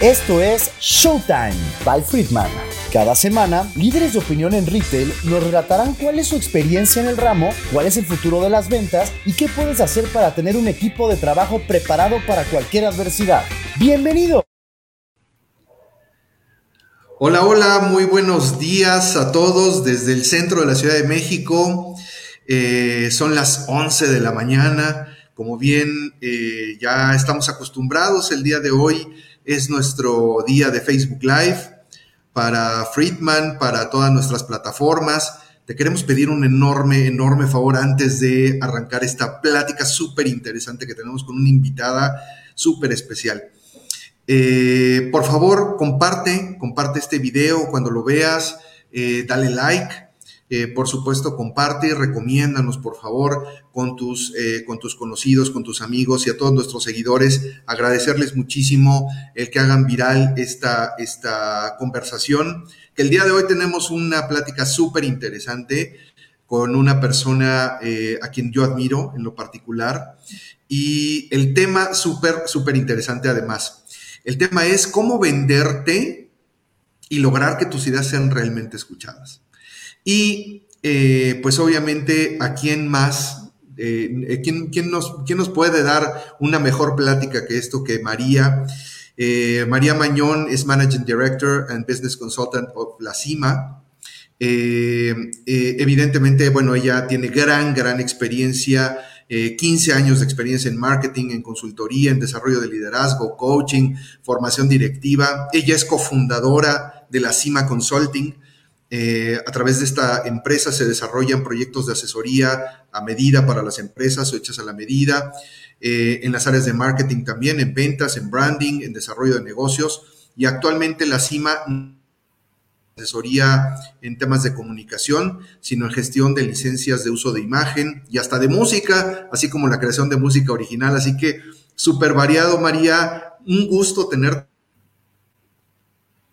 Esto es Showtime by Friedman. Cada semana, líderes de opinión en retail nos relatarán cuál es su experiencia en el ramo, cuál es el futuro de las ventas y qué puedes hacer para tener un equipo de trabajo preparado para cualquier adversidad. ¡Bienvenido! Hola, hola, muy buenos días a todos desde el centro de la Ciudad de México. Eh, son las 11 de la mañana. Como bien eh, ya estamos acostumbrados, el día de hoy es nuestro día de Facebook Live para Friedman, para todas nuestras plataformas. Te queremos pedir un enorme, enorme favor antes de arrancar esta plática súper interesante que tenemos con una invitada súper especial. Eh, por favor, comparte, comparte este video cuando lo veas, eh, dale like, eh, por supuesto, comparte y recomiéndanos, por favor, con tus, eh, con tus conocidos, con tus amigos y a todos nuestros seguidores. Agradecerles muchísimo el que hagan viral esta, esta conversación. Que el día de hoy tenemos una plática súper interesante con una persona eh, a quien yo admiro en lo particular. Y el tema súper, súper interesante además. El tema es cómo venderte y lograr que tus ideas sean realmente escuchadas. Y eh, pues obviamente a quién más, eh, ¿quién, nos, ¿quién, nos, puede dar una mejor plática que esto que María? Eh, María Mañón es Managing Director and Business Consultant of La Cima. evidentemente, bueno, ella tiene gran, gran experiencia 15 años de experiencia en marketing, en consultoría, en desarrollo de liderazgo, coaching, formación directiva. Ella es cofundadora de la CIMA Consulting, eh, a través de esta empresa se desarrollan proyectos de asesoría a medida para las empresas o hechas a la medida, eh, en las áreas de marketing también, en ventas, en branding, en desarrollo de negocios y actualmente la CIMA asesoría en temas de comunicación, sino en gestión de licencias de uso de imagen y hasta de música, así como la creación de música original. Así que súper variado, María. Un gusto tenerte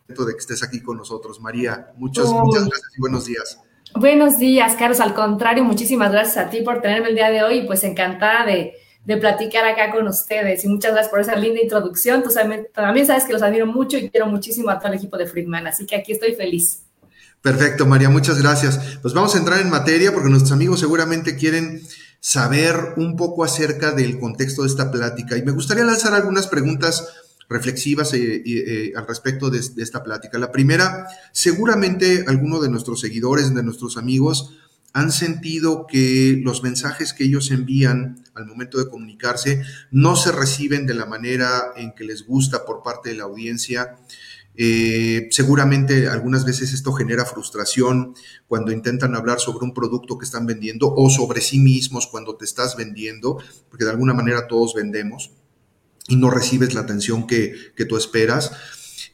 de que estés aquí con nosotros. María, muchas, muchas gracias y buenos días. Buenos días, Carlos. Al contrario, muchísimas gracias a ti por tenerme el día de hoy y pues encantada de, platicar acá con ustedes. Y muchas gracias por esa linda introducción. Tú también sabes que los admiro mucho y quiero muchísimo a todo el equipo de Friedman, así que aquí estoy feliz. Perfecto, María, muchas gracias. Pues vamos a entrar en materia porque nuestros amigos seguramente quieren saber un poco acerca del contexto de esta plática y me gustaría lanzar algunas preguntas reflexivas eh, eh, al respecto de, esta plática. La primera, seguramente algunos de nuestros seguidores, de nuestros amigos, han sentido que los mensajes que ellos envían al momento de comunicarse no se reciben de la manera en que les gusta por parte de la audiencia. Eh, seguramente algunas veces esto genera frustración cuando intentan hablar sobre un producto que están vendiendo o sobre sí mismos cuando te estás vendiendo, porque de alguna manera todos vendemos y no recibes la atención que, tú esperas.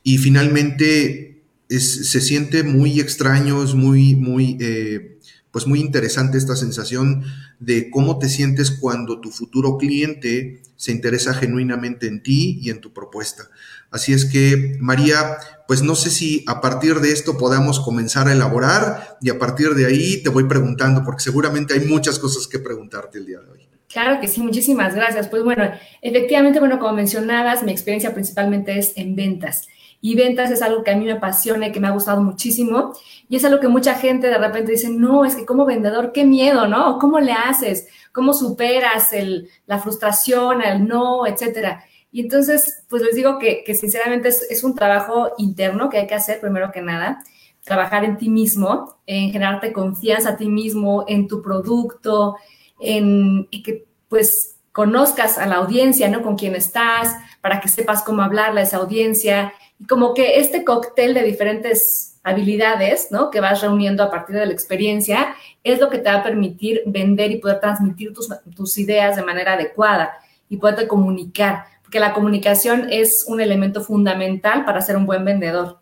Y finalmente se siente muy extraño, es muy, muy, eh, pues muy interesante esta sensación de cómo te sientes cuando tu futuro cliente se interesa genuinamente en ti y en tu propuesta. Así es que, María, pues no sé si a partir de esto podamos comenzar a elaborar y a partir de ahí te voy preguntando, porque seguramente hay muchas cosas que preguntarte el día de hoy. Claro que sí, muchísimas gracias. Pues bueno, efectivamente, bueno, como mencionabas, mi experiencia principalmente es en ventas. Y ventas es algo que a mí me apasiona y que me ha gustado muchísimo. Y es algo que mucha gente de repente dice, no, es que como vendedor, qué miedo, ¿no? ¿Cómo le haces? ¿Cómo superas el, la frustración, el no, etcétera? Y entonces, pues les digo que, que sinceramente es, es, un trabajo interno que hay que hacer primero que nada. Trabajar en ti mismo, en generarte confianza a ti mismo, en tu producto, en, y que pues conozcas a la audiencia, ¿no? Con quién estás, para que sepas cómo hablarle a esa audiencia. Y como que este cóctel de diferentes habilidades, ¿no? Que vas reuniendo a partir de la experiencia, es lo que te va a permitir vender y poder transmitir tus, tus ideas de manera adecuada y poderte comunicar, porque la comunicación es un elemento fundamental para ser un buen vendedor.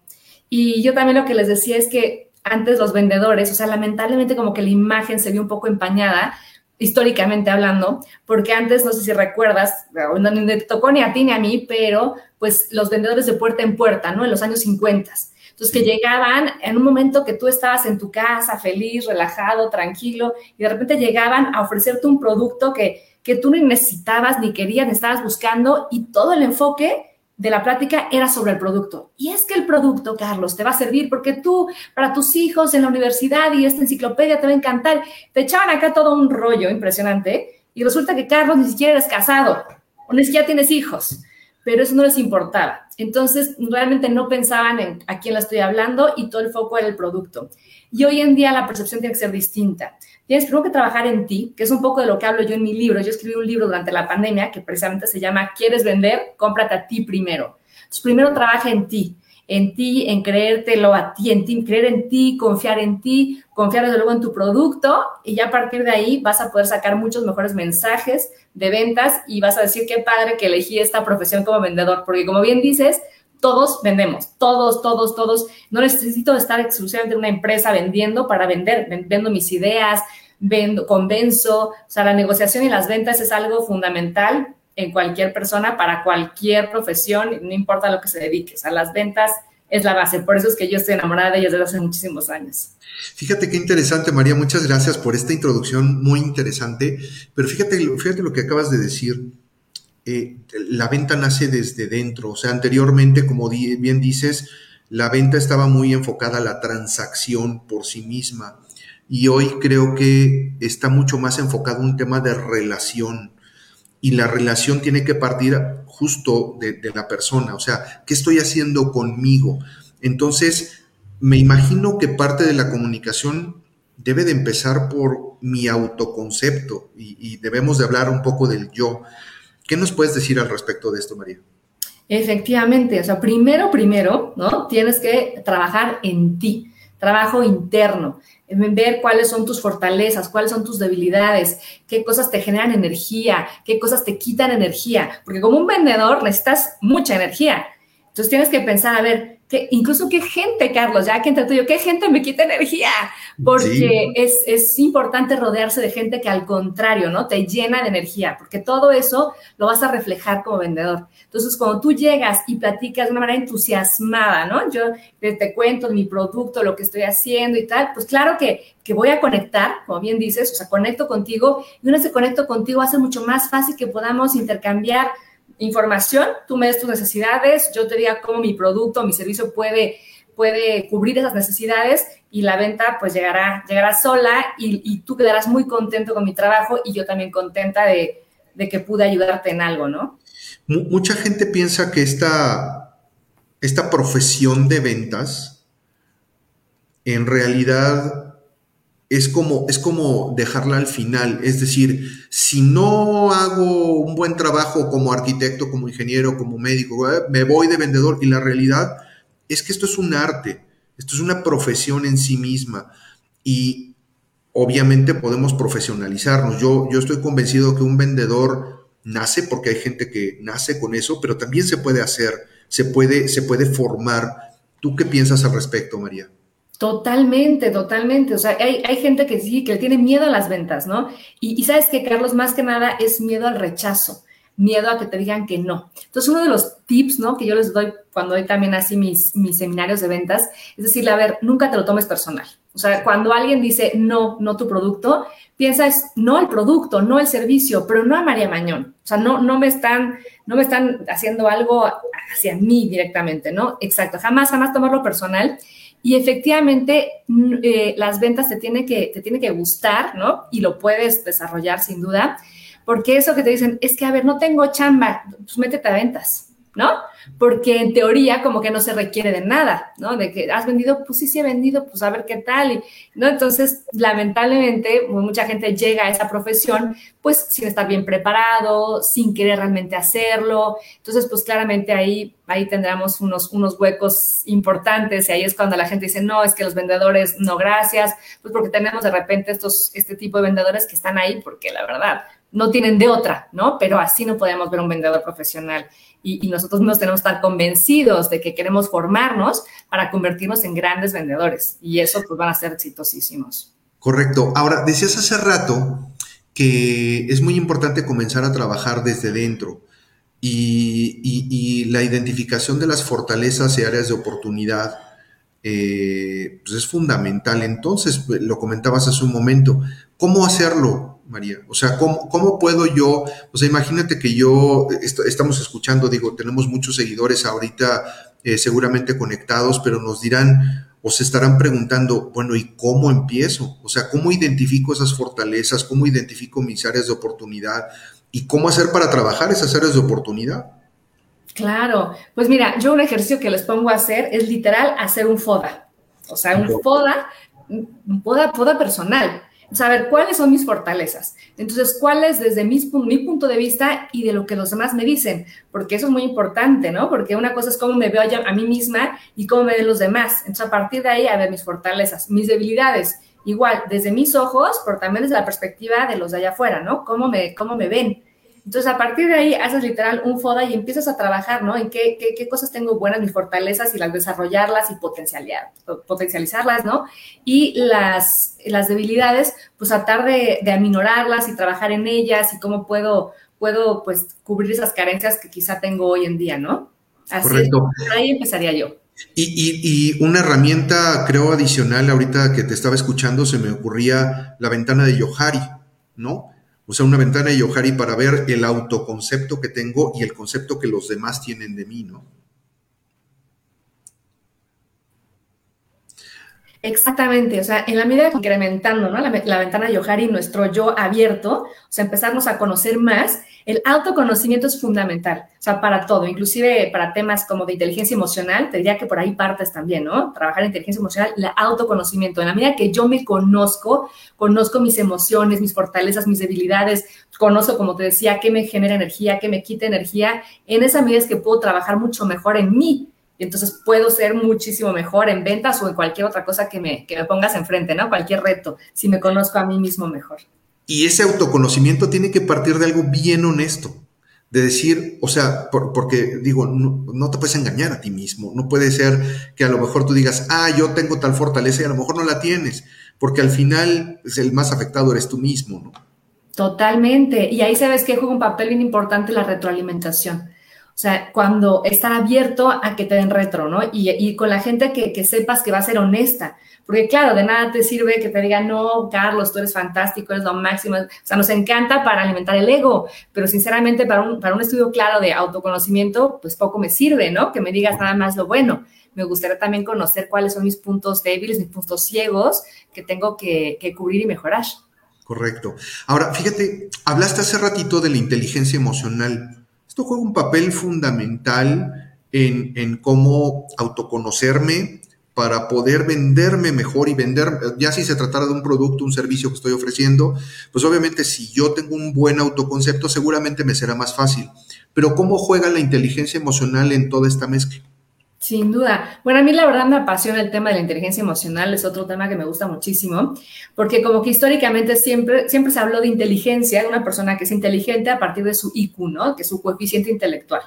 Y yo también lo que les decía es que antes los vendedores, o sea, lamentablemente como que la imagen se vio un poco empañada históricamente hablando, porque antes, no sé si recuerdas, no te tocó ni a ti ni a mí, pero pues los vendedores de puerta en puerta, ¿no? En los años 50. Entonces, que llegaban en un momento que tú estabas en tu casa, feliz, relajado, tranquilo, y de repente llegaban a ofrecerte un producto que, que tú ni necesitabas, ni querías, ni estabas buscando, y todo el enfoque de la plática era sobre el producto. Y es que el producto, Carlos, te va a servir porque tú, para tus hijos en la universidad y esta enciclopedia te va a encantar. Te echaban acá todo un rollo impresionante y resulta que Carlos ni siquiera eres casado o ni siquiera tienes hijos, pero eso no les importaba. Entonces, realmente no pensaban en a quién le estoy hablando y todo el foco era el producto. Y hoy en día la percepción tiene que ser distinta. Tienes primero que trabajar en ti, que es un poco de lo que hablo yo en mi libro. Yo escribí un libro durante la pandemia que precisamente se llama ¿Quieres vender? Cómprate a ti primero. Entonces, primero trabaja en ti, en ti, en creértelo a ti, en ti, creer en ti, confiar en ti, confiar desde luego en tu producto y ya a partir de ahí vas a poder sacar muchos mejores mensajes de ventas y vas a decir qué padre que elegí esta profesión como vendedor, porque como bien dices, todos vendemos, todos, todos, todos. No necesito estar exclusivamente en una empresa vendiendo para vender, vendo mis ideas, vendo, convenzo. O sea, la negociación y las ventas es algo fundamental en cualquier persona, para cualquier profesión, no importa lo que se dedique. O sea, las ventas es la base. Por eso es que yo estoy enamorada de ellas desde hace muchísimos años. Fíjate qué interesante, María. Muchas gracias por esta introducción muy interesante. Pero fíjate, fíjate lo que acabas de decir. Eh, la venta nace desde dentro. O sea, anteriormente, como bien dices, la venta estaba muy enfocada a la transacción por sí misma. Y hoy creo que está mucho más enfocado un tema de relación. Y la relación tiene que partir justo de, de la persona. O sea, ¿qué estoy haciendo conmigo? Entonces, me imagino que parte de la comunicación debe de empezar por mi autoconcepto y, y, debemos de hablar un poco del yo. ¿Qué nos puedes decir al respecto de esto, María? Efectivamente, o sea, primero, primero, ¿no? Tienes que trabajar en ti, trabajo interno, ver cuáles son tus fortalezas, cuáles son tus debilidades, qué cosas te generan energía, qué cosas te quitan energía, porque como un vendedor necesitas mucha energía. Entonces tienes que pensar, a ver, que incluso qué gente, Carlos, ya que entre tú y yo, qué gente me quita energía, porque sí. es, es, importante rodearse de gente que al contrario, ¿no? Te llena de energía, porque todo eso lo vas a reflejar como vendedor. Entonces, cuando tú llegas y platicas de una manera entusiasmada, ¿no? Yo te, te cuento mi producto, lo que estoy haciendo y tal, pues claro que, que voy a conectar, como bien dices, o sea, conecto contigo y una vez que conecto contigo hace mucho más fácil que podamos intercambiar información, tú me des tus necesidades, yo te diga cómo mi producto, mi servicio puede, puede cubrir esas necesidades y la venta pues llegará, llegará sola y, tú quedarás muy contento con mi trabajo y yo también contenta de, de que pude ayudarte en algo, ¿no? Mucha gente piensa que esta, esta profesión de ventas en realidad es como, es como dejarla al final. Es decir, si no hago un buen trabajo como arquitecto, como ingeniero, como médico, ¿eh? me voy de vendedor. Y la realidad es que esto es un arte, esto es una profesión en sí misma. Y obviamente podemos profesionalizarnos. Yo, yo estoy convencido que un vendedor nace porque hay gente que nace con eso, pero también se puede hacer, se puede, se puede formar. ¿Tú qué piensas al respecto, María? Totalmente, totalmente. O sea, hay, hay, gente que sí, que le tiene miedo a las ventas, ¿no? Y, y, sabes que, Carlos, más que nada es miedo al rechazo, miedo a que te digan que no. Entonces, uno de los tips, ¿no? Que yo les doy cuando doy también así mis, mis seminarios de ventas, es decirle, a ver, nunca te lo tomes personal. O sea, cuando alguien dice no, no tu producto, piensas no el producto, no el servicio, pero no a María Mañón. O sea, no, no me están, no me están haciendo algo hacia mí directamente, ¿no? Exacto. Jamás, jamás tomarlo personal. Y efectivamente, eh, las ventas te tienen que, te tiene que gustar, ¿no? Y lo puedes desarrollar sin duda, porque eso que te dicen es que, a ver, no tengo chamba, pues métete a ventas, ¿no? Porque en teoría como que no se requiere de nada, ¿no? De que has vendido, pues sí, sí he vendido, pues a ver qué tal, y, ¿no? Entonces, lamentablemente, mucha gente llega a esa profesión, pues sin estar bien preparado, sin querer realmente hacerlo. Entonces, pues claramente ahí, ahí tendremos unos, unos huecos importantes y ahí es cuando la gente dice, no, es que los vendedores, no, gracias, pues porque tenemos de repente estos, este tipo de vendedores que están ahí porque la verdad no tienen de otra, ¿no? Pero así no podemos ver un vendedor profesional y, nosotros nos tenemos que estar convencidos de que queremos formarnos para convertirnos en grandes vendedores y eso pues van a ser exitosísimos. Correcto. Ahora, decías hace rato que es muy importante comenzar a trabajar desde dentro y la identificación de las fortalezas y áreas de oportunidad eh, pues es fundamental. Entonces, lo comentabas hace un momento, ¿cómo hacerlo? María? O sea, ¿cómo, cómo puedo yo, o sea, imagínate que yo, estamos escuchando, digo, tenemos muchos seguidores ahorita eh, seguramente conectados, pero nos dirán o se estarán preguntando, bueno, ¿y cómo empiezo? O sea, ¿cómo identifico esas fortalezas? ¿Cómo identifico mis áreas de oportunidad? ¿Y cómo hacer para trabajar esas áreas de oportunidad? Claro, pues mira, yo un ejercicio que les pongo a hacer es literal hacer un FODA. O sea, un FODA, un FODA, FODA personal saber cuáles son mis fortalezas. Entonces, cuáles desde mi, punto de vista y de lo que los demás me dicen, porque eso es muy importante, ¿no? Porque una cosa es cómo me veo a mí misma y cómo me ven los demás. Entonces, a partir de ahí, a ver mis fortalezas, mis debilidades, igual, desde mis ojos, pero también desde la perspectiva de los de allá afuera, ¿no? Cómo me, cómo me ven. Entonces, a partir de ahí, haces literal un FODA y empiezas a trabajar, ¿no? En qué, qué, cosas tengo buenas, mis fortalezas y las desarrollarlas y potencializarlas, ¿no? Y las, las debilidades, pues tratar de, de, aminorarlas y trabajar en ellas y cómo puedo, puedo, pues, cubrir esas carencias que quizá tengo hoy en día, ¿no? Así Correcto. ahí empezaría yo. Y, y, y, una herramienta, creo, adicional, ahorita que te estaba escuchando, se me ocurría la ventana de Yohari, ¿no? Sea, una ventana de Yohari para ver el autoconcepto que tengo y el concepto que los demás tienen de mí, ¿no? Exactamente, o sea, en la medida que incrementando ¿no? la, ventana de Yohari, nuestro yo abierto, o sea, empezarnos a conocer más, el autoconocimiento es fundamental, o sea, para todo, inclusive para temas como de inteligencia emocional, te diría que por ahí partes también, ¿no? Trabajar en inteligencia emocional, el autoconocimiento, en la medida que yo me conozco, conozco mis emociones, mis fortalezas, mis debilidades, conozco, como te decía, qué me genera energía, qué me quita energía, en esa medida es que puedo trabajar mucho mejor en mí, y entonces puedo ser muchísimo mejor en ventas o en cualquier otra cosa que me, que me pongas enfrente, ¿no? Cualquier reto, si me conozco a mí mismo mejor. Y ese autoconocimiento tiene que partir de algo bien honesto, de decir, o sea, porque digo, no, te puedes engañar a ti mismo, no puede ser que a lo mejor tú digas, ah, yo tengo tal fortaleza y a lo mejor no la tienes, porque al final es pues, el más afectado eres tú mismo, ¿no? Totalmente. Y ahí sabes que juega un papel bien importante la retroalimentación. O sea, cuando estar abierto a que te den retro, ¿no? Y, con la gente que, sepas que va a ser honesta. Porque claro, de nada te sirve que te digan, no, Carlos, tú eres fantástico, eres lo máximo. O sea, nos encanta para alimentar el ego, pero sinceramente para un, para un estudio claro de autoconocimiento, pues poco me sirve, ¿no? Que me digas nada más lo bueno. Me gustaría también conocer cuáles son mis puntos débiles, mis puntos ciegos que tengo que, que cubrir y mejorar. Correcto. Ahora, fíjate, hablaste hace ratito de la inteligencia emocional. Esto juega un papel fundamental en, cómo autoconocerme para poder venderme mejor y vender, ya si se tratara de un producto, un servicio que estoy ofreciendo, pues obviamente si yo tengo un buen autoconcepto, seguramente me será más fácil. Pero ¿cómo juega la inteligencia emocional en toda esta mezcla? Sin duda. Bueno, a mí la verdad me apasiona el tema de la inteligencia emocional, es otro tema que me gusta muchísimo, porque como que históricamente siempre, siempre se habló de inteligencia, de una persona que es inteligente a partir de su IQ, ¿no? Que es su coeficiente intelectual.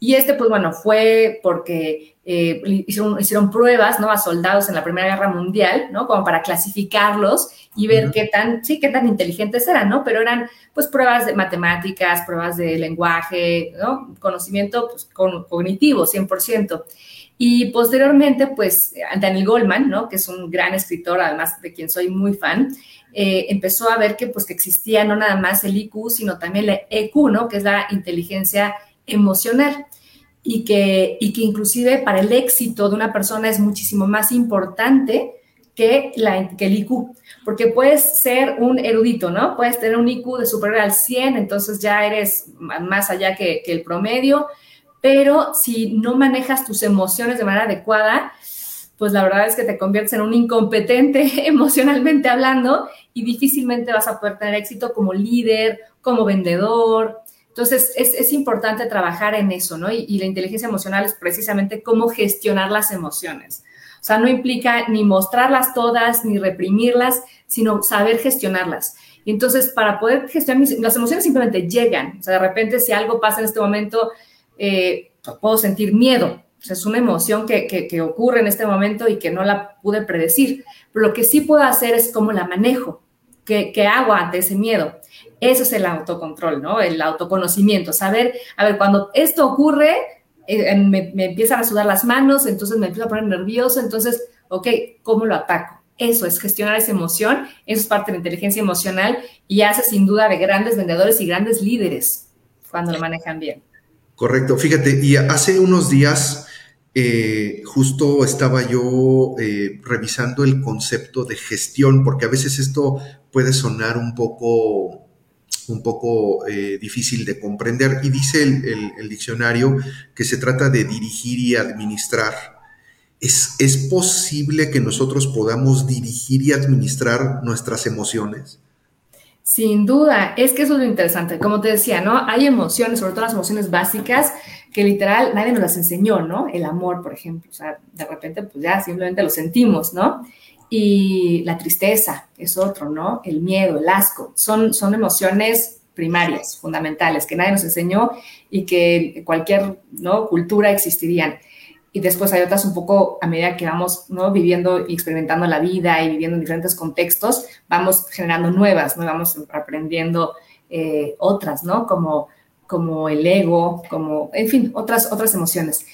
Y este, pues bueno, fue porque eh, hicieron, hicieron, pruebas, ¿no? A soldados en la Primera Guerra Mundial, ¿no? Como para clasificarlos y ver qué tan, sí, qué tan inteligentes eran, ¿no? Pero eran, pues, pruebas de matemáticas, pruebas de lenguaje, ¿no? Conocimiento pues, cognitivo, 100%. Y posteriormente, pues, Daniel Goldman, ¿no? Que es un gran escritor, además de quien soy muy fan, eh, empezó a ver que, pues, que existía no nada más el IQ, sino también el EQ, ¿no? Que es la inteligencia emocional y que, y que inclusive para el éxito de una persona es muchísimo más importante que, la, que el IQ, porque puedes ser un erudito, ¿no? Puedes tener un IQ de superior al 100, entonces ya eres más allá que, que el promedio, pero si no manejas tus emociones de manera adecuada, pues la verdad es que te conviertes en un incompetente emocionalmente hablando y difícilmente vas a poder tener éxito como líder, como vendedor, entonces, es, importante trabajar en eso, ¿no? Y, la inteligencia emocional es precisamente cómo gestionar las emociones. O sea, no implica ni mostrarlas todas, ni reprimirlas, sino saber gestionarlas. Y entonces, para poder gestionar las emociones simplemente llegan. O sea, de repente, si algo pasa en este momento, eh, puedo sentir miedo. O sea, es una emoción que, que, ocurre en este momento y que no la pude predecir. Pero lo que sí puedo hacer es cómo la manejo, qué, qué hago ante ese miedo. Eso es el autocontrol, ¿no? El autoconocimiento, saber, a ver, cuando esto ocurre, eh, me, empiezan a sudar las manos, entonces me empiezo a poner nervioso, entonces, ok, ¿cómo lo ataco? Eso es gestionar esa emoción, eso es parte de la inteligencia emocional y hace sin duda de grandes vendedores y grandes líderes cuando lo manejan bien. Correcto, fíjate, y hace unos días eh, justo estaba yo eh, revisando el concepto de gestión, porque a veces esto puede sonar un poco, un poco eh, difícil de comprender. Y dice el, diccionario que se trata de dirigir y administrar. ¿Es, ¿Es posible que nosotros podamos dirigir y administrar nuestras emociones? Sin duda, es que eso es lo interesante. Como te decía, ¿no? Hay emociones, sobre todo las emociones básicas, que literal nadie nos las enseñó, ¿no? El amor, por ejemplo. O sea, de repente, pues ya simplemente lo sentimos, ¿no? Y la tristeza es otro, ¿no? El miedo, el asco. Son, son emociones primarias, fundamentales, que nadie nos enseñó y que cualquier ¿no? cultura existirían y después hay otras un poco a medida que vamos ¿no? viviendo y experimentando la vida y viviendo en diferentes contextos, vamos generando nuevas, ¿no? vamos aprendiendo eh, otras, ¿no? Como, como el ego, como, en fin, otras, otras emociones.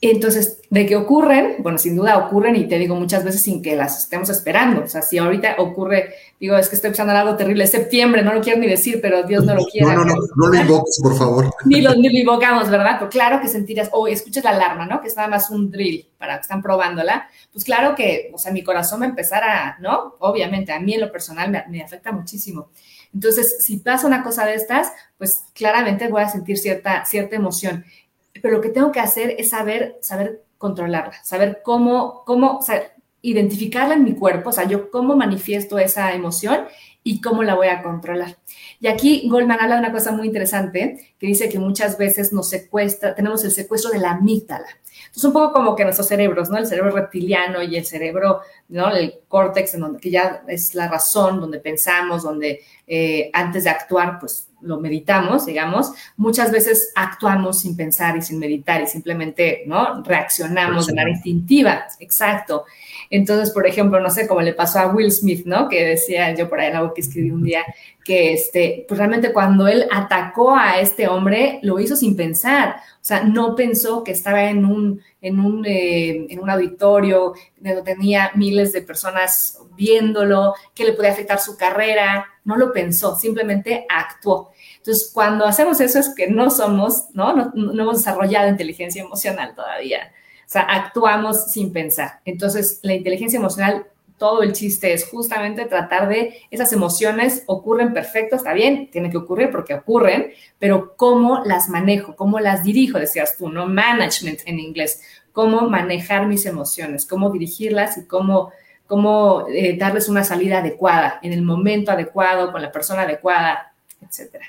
Entonces, de qué ocurren, bueno, sin duda ocurren y te digo muchas veces sin que las estemos esperando. O sea, si ahorita ocurre, digo, es que estoy pensando en algo terrible, es septiembre, no lo quiero ni decir, pero Dios no lo quiera. No, no, no, no lo invoques, por favor. ni, lo, ni lo invocamos, ¿verdad? Pero claro que sentirías, o escuchas la alarma, ¿no? Que es nada más un drill para que están probándola. Pues claro que, o sea, mi corazón va a empezar a, ¿no? Obviamente, a mí en lo personal me, me afecta muchísimo. Entonces, si pasa una cosa de estas, pues claramente voy a sentir cierta, cierta emoción pero lo que tengo que hacer es saber, saber controlarla, saber cómo, cómo, o sea, identificarla en mi cuerpo, o sea, yo cómo manifiesto esa emoción y cómo la voy a controlar. Y aquí Goldman habla de una cosa muy interesante, que dice que muchas veces nos secuestra, tenemos el secuestro de la amígdala. Entonces, un poco como que nuestros cerebros, ¿no? El cerebro reptiliano y el cerebro, ¿no? El córtex, en donde que ya es la razón, donde pensamos, donde eh, antes de actuar, pues lo meditamos, digamos, muchas veces actuamos sin pensar y sin meditar y simplemente, ¿no? Reaccionamos de manera instintiva, exacto. Entonces, por ejemplo, no sé, cómo le pasó a Will Smith, ¿no? Que decía yo por ahí en algo que escribí un día, que este, pues realmente cuando él atacó a este hombre, lo hizo sin pensar. O sea, no pensó que estaba en un, en un, eh, en un auditorio donde tenía miles de personas viéndolo, que le podía afectar su carrera. No lo pensó, simplemente actuó. Entonces, cuando hacemos eso es que no somos, ¿no? No, no hemos desarrollado inteligencia emocional todavía. O sea, actuamos sin pensar. Entonces, la inteligencia emocional todo el chiste es justamente tratar de esas emociones ocurren perfecto, está bien, tiene que ocurrir porque ocurren, pero cómo las manejo, cómo las dirijo, decías tú, ¿no? Management en inglés, cómo manejar mis emociones, cómo dirigirlas y cómo, cómo eh, darles una salida adecuada, en el momento adecuado, con la persona adecuada, etcétera.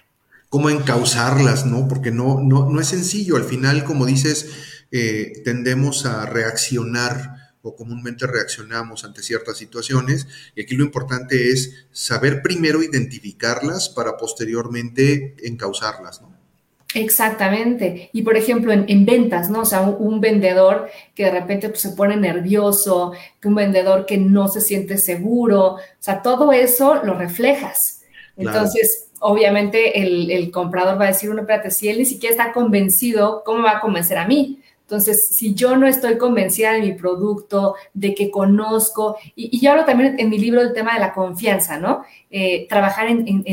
Cómo encauzarlas, ¿no? Porque no, no, no es sencillo. Al final, como dices, eh, tendemos a reaccionar o comúnmente reaccionamos ante ciertas situaciones. Y aquí lo importante es saber primero identificarlas para posteriormente encauzarlas, ¿no? Exactamente. Y por ejemplo, en, ventas, ¿no? O sea, un, vendedor que de repente pues, se pone nervioso, que un vendedor que no se siente seguro, o sea, todo eso lo reflejas. Entonces, obviamente el, el, comprador va a decir, uno, espérate, si él ni siquiera está convencido, ¿cómo va a convencer a mí? Entonces, si yo no estoy convencida de mi producto, de que conozco, y, yo hablo también en mi libro del tema de la confianza, ¿no? Eh, trabajar en,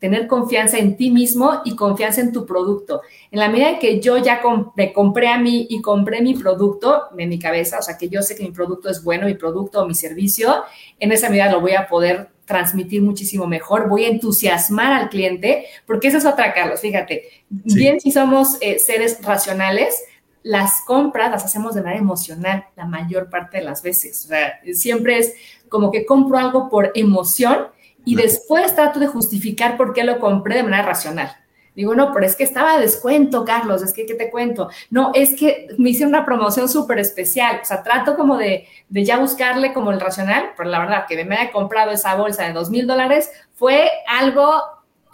tener confianza en ti mismo y confianza en tu producto. En la medida en que yo ya me compré a mí y compré mi producto en mi cabeza, o sea, que yo sé que mi producto es bueno, mi producto o mi servicio, en esa medida lo voy a poder transmitir muchísimo mejor, voy a entusiasmar al cliente, porque esa es otra, Carlos, fíjate, bien si somos eh, seres racionales, las compras las hacemos de manera emocional la mayor parte de las veces. O sea, siempre es como que compro algo por emoción y después trato de justificar por qué lo compré de manera racional. Digo, no, pero es que estaba a descuento, Carlos, es que, ¿qué te cuento? No, es que me hicieron una promoción súper especial. O sea, trato como de, de, ya buscarle como el racional, pero la verdad que me haya comprado esa bolsa de dos mil dólares fue algo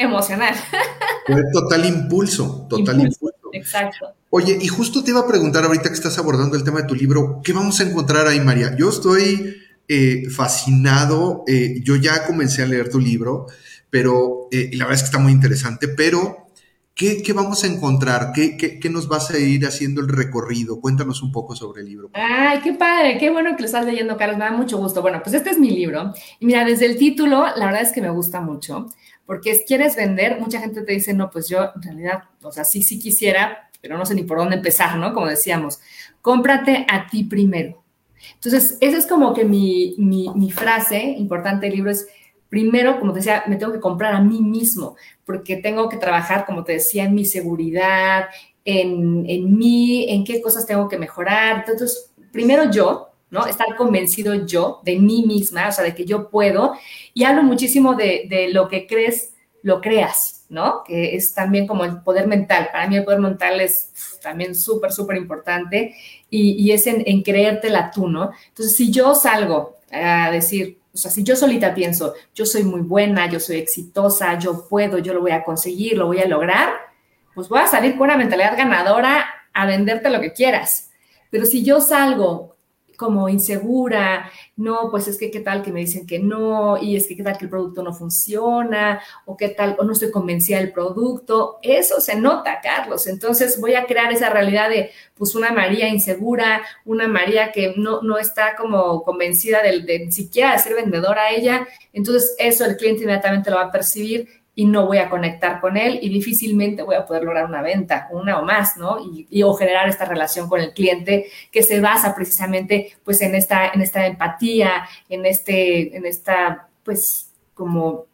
emocional. Fue total impulso, total impulso. Exacto. Oye, y justo te iba a preguntar ahorita que estás abordando el tema de tu libro, ¿qué vamos a encontrar ahí, María? Yo estoy eh, fascinado, eh, yo ya comencé a leer tu libro, pero, eh, y la verdad es que está muy interesante, pero ¿Qué, vamos a encontrar? ¿Qué, ¿Qué, nos vas a ir haciendo el recorrido? Cuéntanos un poco sobre el libro. Ay, qué padre, qué bueno que lo estás leyendo, Carlos, me da mucho gusto. Bueno, pues este es mi libro. Y mira, desde el título, la verdad es que me gusta mucho, porque es, quieres vender, mucha gente te dice, no, pues yo en realidad, o sea, sí, sí quisiera, pero no sé ni por dónde empezar, ¿no? Como decíamos, cómprate a ti primero. Entonces, esa es como que mi, mi, mi frase importante del libro es, primero, como te decía, me tengo que comprar a mí mismo, porque tengo que trabajar, como te decía, en mi seguridad, en, en mí, en qué cosas tengo que mejorar. Entonces, primero yo, ¿no? Estar convencido yo de mí misma, o sea, de que yo puedo. Y hablo muchísimo de, lo que crees, lo creas, ¿no? Que es también como el poder mental. Para mí el poder mental es también súper, súper importante y, y es en, en creértela tú, ¿no? Entonces, si yo salgo a decir, o sea, si yo solita pienso, yo soy muy buena, yo soy exitosa, yo puedo, yo lo voy a conseguir, lo voy a lograr, pues voy a salir con una mentalidad ganadora a venderte lo que quieras. Pero si yo salgo como insegura, no, pues es que qué tal que me dicen que no, y es que qué tal que el producto no funciona, o qué tal, o no estoy convencida del producto, eso se nota, Carlos. Entonces voy a crear esa realidad de, pues, una María insegura, una María que no, no está como convencida de, de siquiera ser vendedora a ella, entonces eso el cliente inmediatamente lo va a percibir y no voy a conectar con él y difícilmente voy a poder lograr una venta, una o más, ¿no? Y, o generar esta relación con el cliente que se basa precisamente pues en esta, en esta empatía, en este, en esta pues como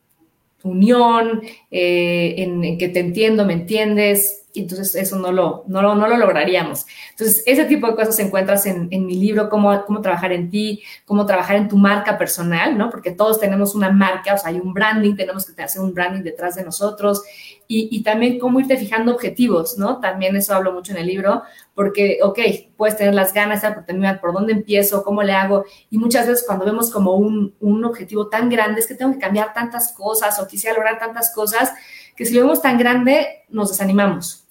unión, eh, en, que te entiendo, me entiendes, y entonces eso no lo, no lo, no lo lograríamos. Entonces, ese tipo de cosas encuentras en, en mi libro, cómo, cómo trabajar en ti, cómo trabajar en tu marca personal, ¿no? Porque todos tenemos una marca, o sea, hay un branding, tenemos que hacer un branding detrás de nosotros, y, y también cómo irte fijando objetivos, ¿no? También eso hablo mucho en el libro, porque, ok, puedes tener las ganas, pero por dónde empiezo, cómo le hago, y muchas veces cuando vemos como un, un objetivo tan grande, es que tengo que cambiar tantas cosas o quisiera lograr tantas cosas, que si lo vemos tan grande, nos desanimamos.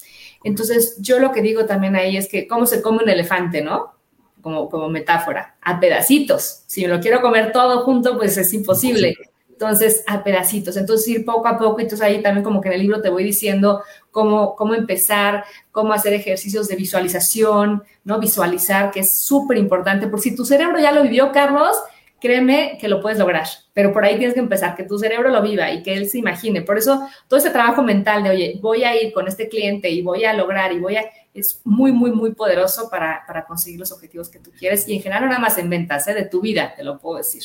Entonces, yo lo que digo también ahí es que cómo se come un elefante, ¿no? Como, como metáfora, a pedacitos. Si me lo quiero comer todo junto, pues es imposible. Entonces, a pedacitos. Entonces, ir poco a poco. Entonces, ahí también como que en el libro te voy diciendo cómo, cómo empezar, cómo hacer ejercicios de visualización, ¿no? Visualizar, que es súper importante. Porque si tu cerebro ya lo vivió, Carlos, créeme que lo puedes lograr, pero por ahí tienes que empezar, que tu cerebro lo viva y que él se imagine. Por eso todo ese trabajo mental de, oye, voy a ir con este cliente y voy a lograr y voy a, es muy, muy, muy poderoso para, para conseguir los objetivos que tú quieres y en general nada más en ventas, ¿eh? de tu vida, te lo puedo decir.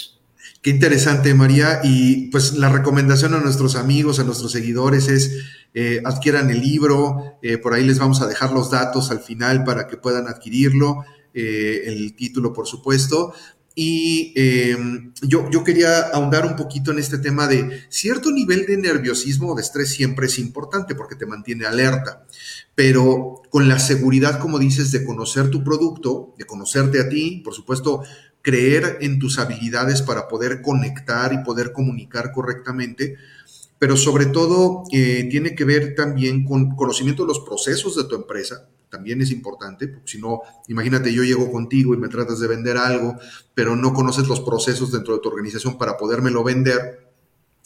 Qué interesante, María. Y pues la recomendación a nuestros amigos, a nuestros seguidores es eh, adquieran el libro. Eh, por ahí les vamos a dejar los datos al final para que puedan adquirirlo. El título, por supuesto. Y eh, yo, yo, quería ahondar un poquito en este tema de cierto nivel de nerviosismo o de estrés siempre es importante porque te mantiene alerta, pero con la seguridad, como dices, de conocer tu producto, de conocerte a ti, por supuesto, creer en tus habilidades para poder conectar y poder comunicar correctamente, pero sobre todo eh, tiene que ver también con conocimiento de los procesos de tu empresa, también es importante, porque si no, imagínate, yo llego contigo y me tratas de vender algo, pero no conoces los procesos dentro de tu organización para podérmelo vender,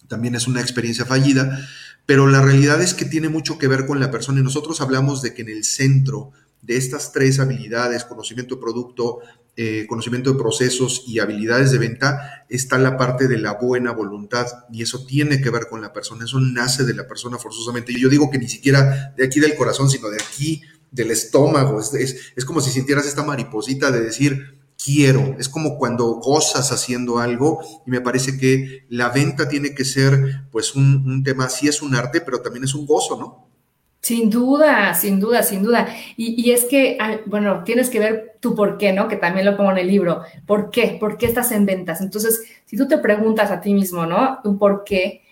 también es una experiencia fallida, pero la realidad es que tiene mucho que ver con la persona y nosotros hablamos de que en el centro de estas tres habilidades, conocimiento de producto, eh, conocimiento de procesos y habilidades de venta, está la parte de la buena voluntad y eso tiene que ver con la persona, eso nace de la persona forzosamente. Yo digo que ni siquiera de aquí del corazón, sino de aquí del estómago. Es, es, como si sintieras esta mariposita de decir, quiero. Es como cuando gozas haciendo algo y me parece que la venta tiene que ser pues un, tema, sí es un arte, pero también es un gozo, ¿no? Sin duda, sin duda, sin duda. Y, y, es que, bueno, tienes que ver tu por qué, ¿no? Que también lo pongo en el libro. ¿Por qué? ¿Por qué estás en ventas? Entonces, si tú te preguntas a ti mismo, ¿no? Un por qué,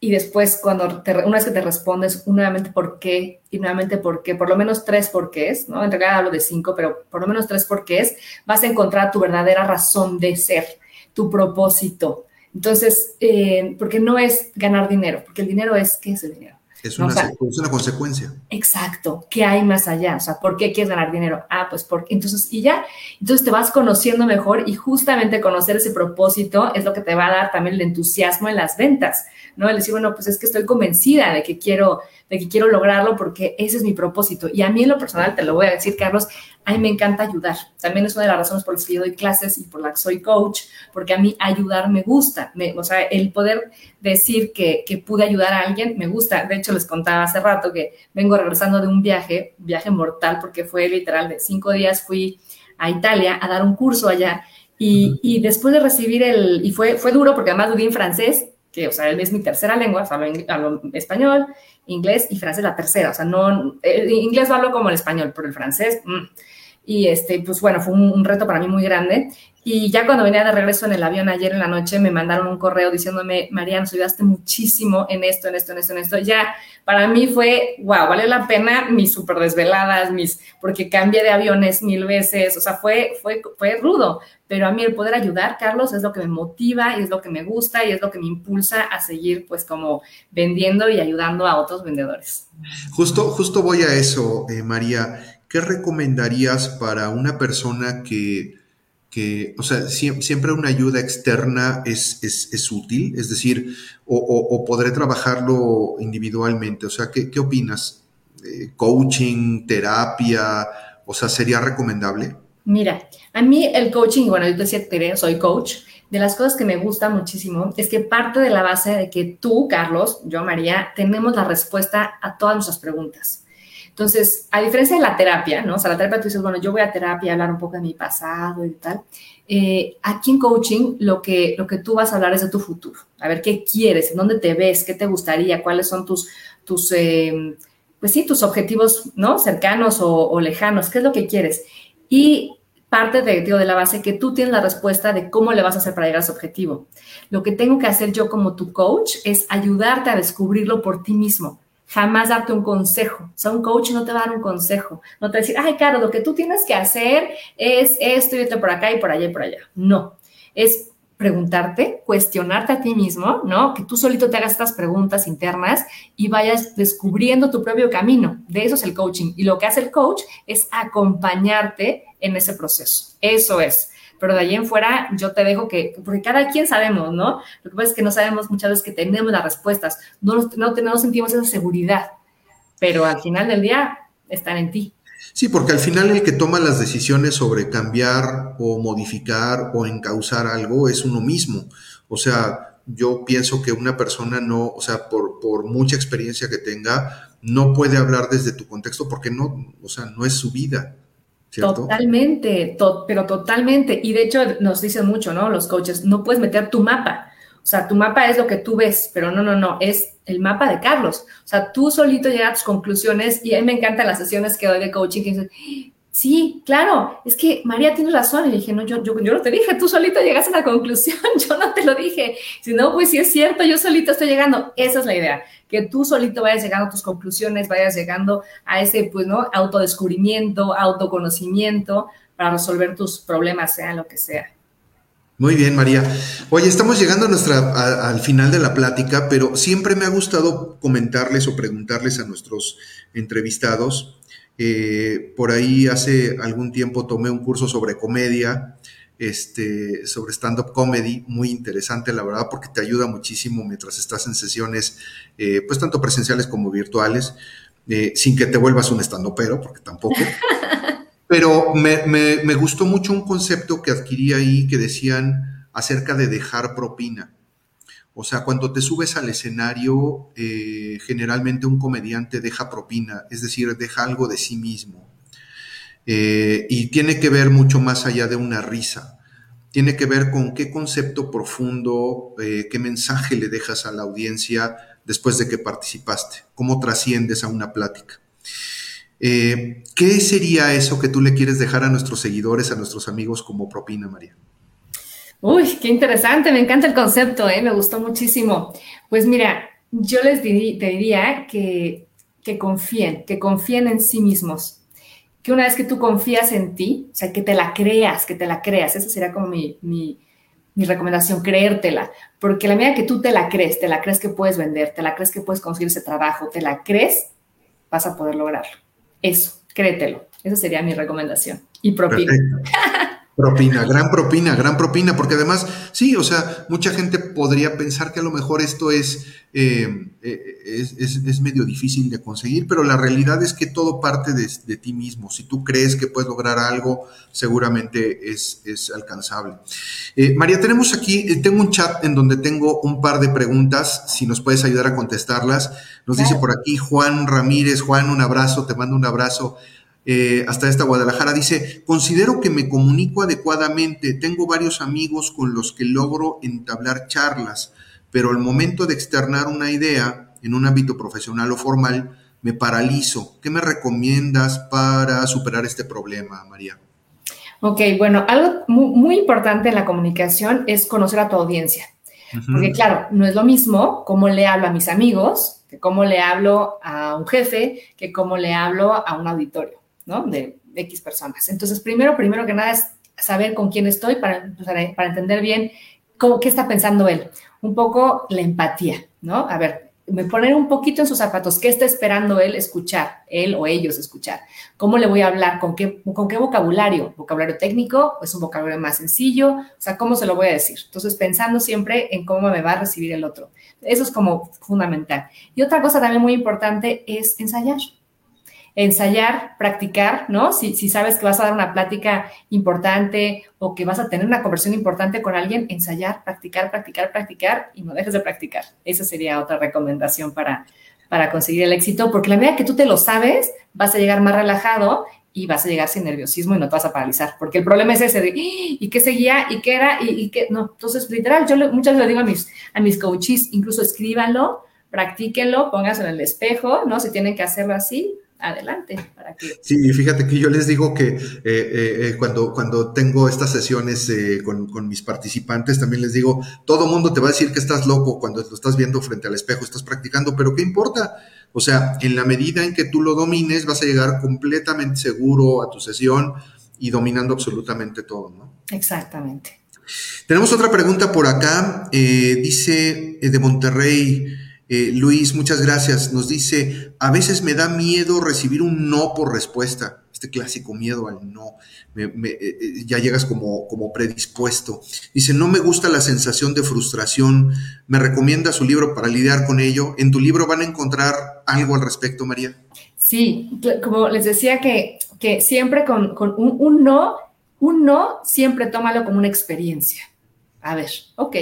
y después cuando una vez que te respondes nuevamente por qué y nuevamente por qué, por lo menos tres porqués, ¿no? En realidad hablo de cinco, pero por lo menos tres porqués, vas a encontrar tu verdadera razón de ser, tu propósito. Entonces, eh, porque no es ganar dinero, porque el dinero es, ¿qué es el dinero? Es una, es una, consecuencia. Exacto. ¿Qué hay más allá? O sea, ¿por qué quieres ganar dinero? Ah, pues porque. Entonces, y ya. Entonces te vas conociendo mejor y justamente conocer ese propósito es lo que te va a dar también el entusiasmo en las ventas, ¿no? El decir, bueno, pues es que estoy convencida de que quiero, de que quiero lograrlo porque ese es mi propósito. Y a mí en lo personal, te lo voy a decir, Carlos, a mí me encanta ayudar. También es una de las razones por las que yo doy clases y por las que soy coach, porque a mí ayudar me gusta. o sea, el poder decir que, que, pude ayudar a alguien me gusta. De hecho, les contaba hace rato que vengo regresando de un viaje, viaje mortal, porque fue literal de cinco días fui a Italia a dar un curso allá. Y, y después de recibir el, y fue, fue duro porque además di en francés, que, o sea, es mi tercera lengua, o sea, hablo, español, inglés y francés la tercera, o sea, no, el inglés lo hablo como el español, pero el francés, mm, y este, pues bueno, fue un, reto para mí muy grande. Y ya cuando venía de regreso en el avión ayer en la noche, me mandaron un correo diciéndome, María, nos ayudaste muchísimo en esto, en esto, en esto, en esto. Ya, para mí fue, wow, vale la pena mis súper desveladas, mis, porque cambié de aviones mil veces, o sea, fue, fue, fue rudo. Pero a mí el poder ayudar, Carlos, es lo que me motiva y es lo que me gusta y es lo que me impulsa a seguir, pues, como vendiendo y ayudando a otros vendedores. Justo, justo voy a eso, eh, María. ¿Qué recomendarías para una persona que, o sea, siempre una ayuda externa es, es, útil? Es decir, o, podré trabajarlo individualmente. O sea, ¿qué, opinas? Eh, ¿Coaching, terapia? O sea, ¿sería recomendable? Mira, a mí el coaching, bueno, yo decía, soy coach. De las cosas que me gusta muchísimo es que parte de la base de que tú, Carlos, yo, María, tenemos la respuesta a todas nuestras preguntas. Entonces, a diferencia de la terapia, ¿no? O sea, la terapia tú dices, bueno, yo voy a terapia a hablar un poco de mi pasado y tal. Eh, aquí en coaching lo que, lo que tú vas a hablar es de tu futuro. A ver qué quieres, en dónde te ves, qué te gustaría, cuáles son tus, tus eh, pues sí, tus objetivos, ¿no? Cercanos o, lejanos, qué es lo que quieres. Y parte de, de la base que tú tienes la respuesta de cómo le vas a hacer para llegar a ese objetivo. Lo que tengo que hacer yo como tu coach es ayudarte a descubrirlo por ti mismo jamás darte un consejo. O sea, un coach no te va a dar un consejo. No te va a decir, ay, claro, lo que tú tienes que hacer es esto y esto por acá y por allá y por allá. No. Es preguntarte, cuestionarte a ti mismo, ¿no? Que tú solito te hagas estas preguntas internas y vayas descubriendo tu propio camino. De eso es el coaching. Y lo que hace el coach es acompañarte en ese proceso. Eso es pero de ahí en fuera yo te dejo que, porque cada quien sabemos, ¿no? Lo que pasa es que no sabemos muchas veces que tenemos las respuestas, no, no, no sentimos esa seguridad, pero al final del día están en ti. Sí, porque al final el que toma las decisiones sobre cambiar o modificar o encauzar algo es uno mismo. O sea, yo pienso que una persona no, o sea, por, por mucha experiencia que tenga, no puede hablar desde tu contexto porque no, o sea, no es su vida. Totalmente, pero totalmente. Y de hecho nos dicen mucho, ¿no? Los coaches, no puedes meter tu mapa. O sea, tu mapa es lo que tú ves, pero no, no, no, es el mapa de Carlos. O sea, tú solito llegas a tus conclusiones y a mí me encantan las sesiones que doy de coaching dicen, sí, claro, es que María tiene razón. Y dije, no, yo, yo, no te dije, tú solito llegaste a la conclusión, yo no te lo dije. Si no, pues sí es cierto, yo solito estoy llegando. Esa es la idea que tú solito vayas llegando a tus conclusiones, vayas llegando a ese, pues, ¿no? Autodescubrimiento, autoconocimiento para resolver tus problemas, sea lo que sea. Muy bien, María. Oye, estamos llegando a nuestra, al final de la plática, pero siempre me ha gustado comentarles o preguntarles a nuestros entrevistados. Eh, por ahí hace algún tiempo tomé un curso sobre comedia este, sobre stand-up comedy, muy interesante, la verdad, porque te ayuda muchísimo mientras estás en sesiones, eh, pues tanto presenciales como virtuales, eh, sin que te vuelvas un stand-upero, porque tampoco. Pero me, gustó mucho un concepto que adquirí ahí que decían acerca de dejar propina. O sea, cuando te subes al escenario, eh, generalmente un comediante deja propina, es decir, deja algo de sí mismo. Eh, y tiene que ver mucho más allá de una risa. Tiene que ver con qué concepto profundo, eh, qué mensaje le dejas a la audiencia después de que participaste, cómo trasciendes a una plática. ¿Qué sería eso que tú le quieres dejar a nuestros seguidores, a nuestros amigos como propina, María? Uy, qué interesante, me encanta el concepto, me gustó muchísimo. Pues mira, yo les diría que, que confíen, que confíen en sí mismos, que una vez que tú confías en ti, o sea, que te la creas, que te la creas, esa sería como mi, mi recomendación, creértela, porque la medida que tú te la crees, te la crees que puedes vender, te la crees que puedes conseguir ese trabajo, te la crees, vas a poder lograrlo. Eso, créetelo. Esa sería mi recomendación. Y propina. Propina, gran propina, gran propina, porque además, sí, o sea, mucha gente podría pensar que a lo mejor esto es, eh, eh, es, medio difícil de conseguir, pero la realidad es que todo parte de, ti mismo. Si tú crees que puedes lograr algo, seguramente es, alcanzable. Eh, María, tenemos aquí, tengo un chat en donde tengo un par de preguntas, si nos puedes ayudar a contestarlas. Nos dice por aquí Juan Ramírez, Juan, un abrazo, te mando un abrazo. Eh, hasta esta Guadalajara, dice, considero que me comunico adecuadamente, tengo varios amigos con los que logro entablar charlas, pero al momento de externar una idea en un ámbito profesional o formal, me paralizo. ¿Qué me recomiendas para superar este problema, María? Ok, bueno, algo muy, importante en la comunicación es conocer a tu audiencia. Porque claro, no es lo mismo cómo le hablo a mis amigos, que cómo le hablo a un jefe, que cómo le hablo a un auditorio. De X personas. Entonces, primero, primero que nada es saber con quién estoy para, para entender bien cómo, qué está pensando él. Un poco la empatía, ¿no? A ver, me poner un poquito en sus zapatos, ¿qué está esperando él escuchar, él o ellos escuchar? ¿Cómo le voy a hablar? ¿Con qué, con qué vocabulario? ¿Vocabulario técnico? ¿Es un vocabulario más sencillo? O sea, ¿cómo se lo voy a decir? Entonces, pensando siempre en cómo me va a recibir el otro. Eso es como fundamental. Y otra cosa también muy importante es ensayar ensayar, practicar, ¿no? Si, si, sabes que vas a dar una plática importante o que vas a tener una conversión importante con alguien, ensayar, practicar, practicar, practicar y no dejes de practicar. Esa sería otra recomendación para, para conseguir el éxito, porque la medida que tú te lo sabes, vas a llegar más relajado y vas a llegar sin nerviosismo y no te vas a paralizar, porque el problema es ese de, ¡Ah! ¿y qué seguía? ¿Y qué era? ¿Y, qué? No, entonces, literal, yo muchas veces le digo a mis, a mis coaches, incluso escríbanlo, practíquenlo, pónganse en el espejo, ¿no? Si tienen que hacerlo así, adelante. Para que... Sí, fíjate que yo les digo que eh, eh, eh, cuando, cuando tengo estas sesiones con, con, mis participantes, también les digo, todo mundo te va a decir que estás loco cuando lo estás viendo frente al espejo, estás practicando, pero ¿qué importa? O sea, en la medida en que tú lo domines, vas a llegar completamente seguro a tu sesión y dominando absolutamente todo, ¿no? Exactamente. Tenemos otra pregunta por acá, dice de Monterrey. Eh, Luis, muchas gracias. Nos dice, a veces me da miedo recibir un no por respuesta. Este clásico miedo al no. Eh, eh, ya llegas como, como predispuesto. Dice, no me gusta la sensación de frustración. ¿Me recomienda su libro para lidiar con ello? ¿En tu libro van a encontrar algo al respecto, María? Sí, como les decía que, que siempre con, un, un no, un no siempre tómalo como una experiencia. A ver, ok,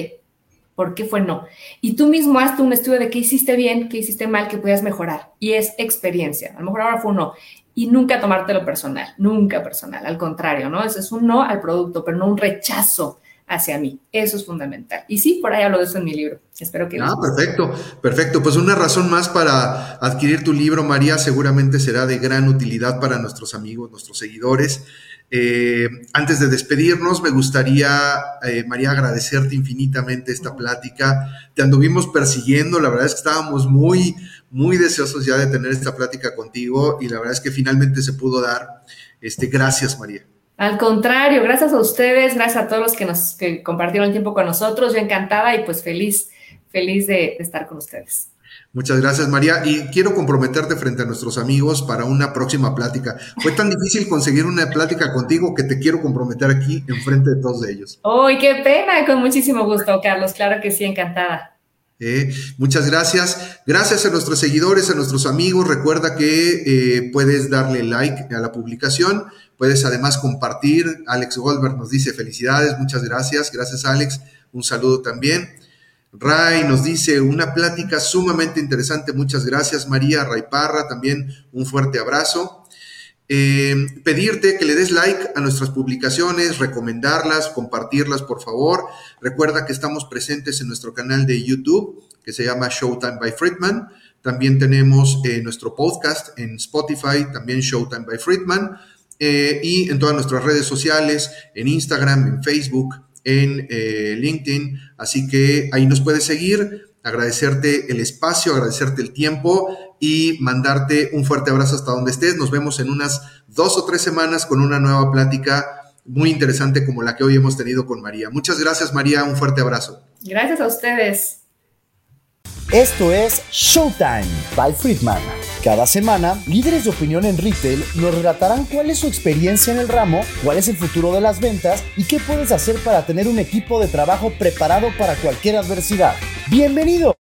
¿Por qué fue no? Y tú mismo hazte un estudio de qué hiciste bien, qué hiciste mal, qué puedas mejorar. Y es experiencia. A lo mejor ahora fue un no. Y nunca tomártelo personal, nunca personal. Al contrario, ¿no? Eso es un no al producto, pero no un rechazo hacia mí. Eso es fundamental. Y sí, por ahí hablo de eso en mi libro. Espero que... Ah, perfecto, perfecto. Pues una razón más para adquirir tu libro, María, seguramente será de gran utilidad para nuestros amigos, nuestros seguidores. Eh, antes de despedirnos, me gustaría, eh, María, agradecerte infinitamente esta plática. Te anduvimos persiguiendo, la verdad es que estábamos muy, muy deseosos ya de tener esta plática contigo y la verdad es que finalmente se pudo dar. Este, gracias, María. Al contrario, gracias a ustedes, gracias a todos los que nos compartieron el tiempo con nosotros. Yo encantada y pues feliz, feliz de estar con ustedes. Muchas gracias, María. Y quiero comprometerte frente a nuestros amigos para una próxima plática. Fue tan difícil conseguir una plática contigo que te quiero comprometer aquí en frente de todos ellos. ¡Uy, qué pena! Con muchísimo gusto, Carlos. Claro que sí, encantada. Eh, muchas gracias. Gracias a nuestros seguidores, a nuestros amigos. Recuerda que eh, puedes darle like a la publicación. Puedes además compartir. Alex Goldberg nos dice felicidades. Muchas gracias. Gracias, Alex. Un saludo también. Ray nos dice una plática sumamente interesante. Muchas gracias, María. Ray Parra, también un fuerte abrazo. Eh, pedirte que le des like a nuestras publicaciones, recomendarlas, compartirlas, por favor. Recuerda que estamos presentes en nuestro canal de YouTube, que se llama Showtime by Friedman. También tenemos eh, nuestro podcast en Spotify, también Showtime by Friedman. Eh, y en todas nuestras redes sociales, en Instagram, en Facebook, en eh, LinkedIn, así que ahí nos puedes seguir, agradecerte el espacio, agradecerte el tiempo y mandarte un fuerte abrazo hasta donde estés. Nos vemos en unas dos o tres semanas con una nueva plática muy interesante como la que hoy hemos tenido con María. Muchas gracias María, un fuerte abrazo. Gracias a ustedes. Esto es Showtime by Friedman. Cada semana, líderes de opinión en retail nos relatarán cuál es su experiencia en el ramo, cuál es el futuro de las ventas y qué puedes hacer para tener un equipo de trabajo preparado para cualquier adversidad. ¡Bienvenido!